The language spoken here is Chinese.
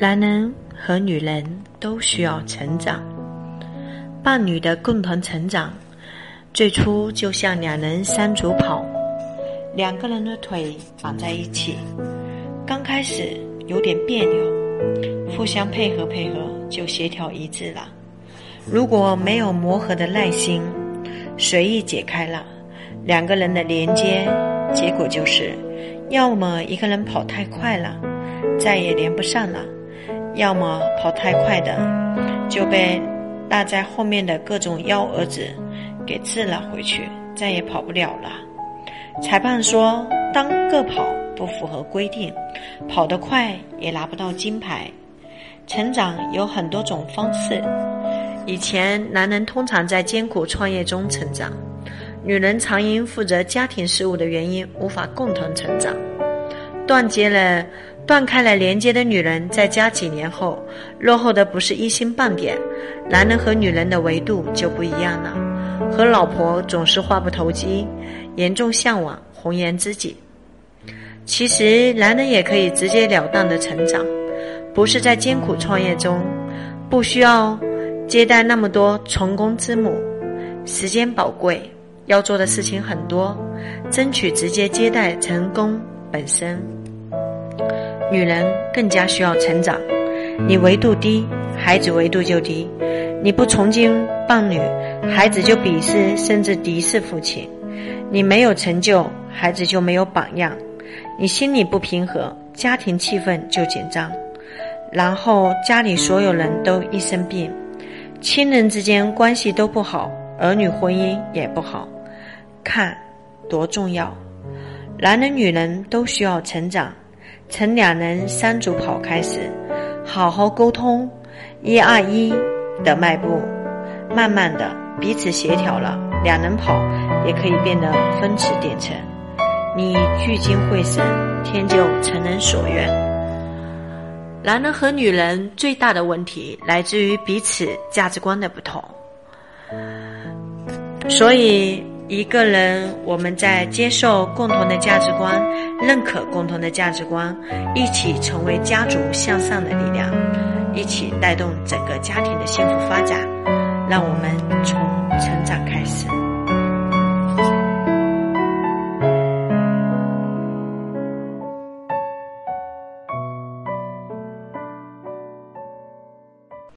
男人和女人都需要成长，伴侣的共同成长，最初就像两人三足跑，两个人的腿绑在一起，刚开始有点别扭，互相配合配合就协调一致了。如果没有磨合的耐心，随意解开了两个人的连接，结果就是，要么一个人跑太快了，再也连不上了。要么跑太快的就被落在后面的各种幺蛾子给治了回去，再也跑不了了。裁判说，当个跑不符合规定，跑得快也拿不到金牌。成长有很多种方式。以前男人通常在艰苦创业中成长，女人常因负责家庭事务的原因无法共同成长，断绝了。断开了连接的女人，在家几年后，落后的不是一星半点。男人和女人的维度就不一样了。和老婆总是话不投机，严重向往红颜知己。其实，男人也可以直截了当的成长，不是在艰苦创业中，不需要接待那么多成功之母。时间宝贵，要做的事情很多，争取直接接待成功本身。女人更加需要成长，你维度低，孩子维度就低；你不崇敬伴侣，孩子就鄙视甚至敌视父亲；你没有成就，孩子就没有榜样；你心里不平和，家庭气氛就紧张，然后家里所有人都一生病，亲人之间关系都不好，儿女婚姻也不好，看多重要！男人女人都需要成长。从两人三组跑开始，好好沟通，一二一的迈步，慢慢的彼此协调了，两人跑也可以变得风驰电掣。你聚精会神，天就成人所愿。男人和女人最大的问题来自于彼此价值观的不同，所以。一个人我们在接受共同的价值观认可共同的价值观一起成为家族向上的力量一起带动整个家庭的幸福发展让我们从成长开始。